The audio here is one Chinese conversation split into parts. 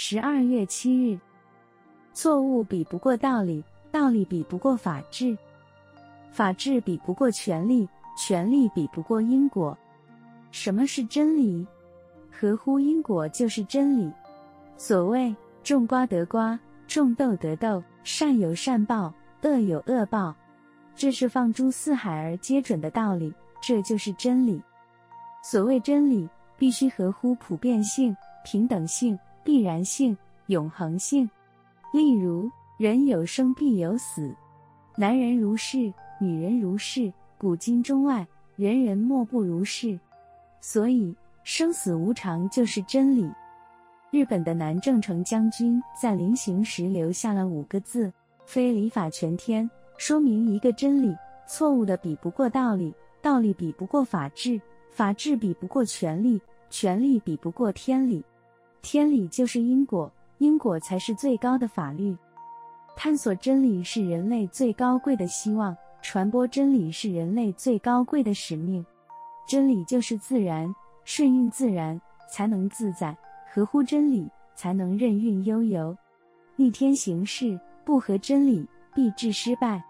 十二月七日。错误比不过道理，道理比不过法治，法治比不过权力，权力比不过因果。什么是真理？合乎因果就是真理。所谓种瓜得瓜，种豆得豆，善有善报，恶有恶报，这是放诸四海而皆准的道理，这就是真理。所谓真理，必须合乎普遍性、平等性、必然性、永恒性。例如，人有生必有死，男人如是，女人如是，古今中外，人人莫不如是。所以，生死无常就是真理。日本的南郑成将军在临行时留下了五个字：“非礼法全天”，说明一个真理：错误的比不过道理，道理比不过法治，法治比不过权力，权力比不过天理。天理就是因果，因果才是最高的法律。探索真理是人类最高贵的希望，传播真理是人类最高贵的使命。真理就是自然，顺应自然才能自在；合乎真理才能任运悠游。逆天行事，不合真理，必致失败。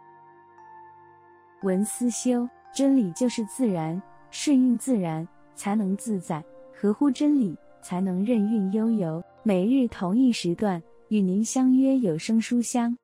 文思修，真理就是自然，顺应自然才能自在；合乎真理才能任运悠游。每日同一时段与您相约有声书香。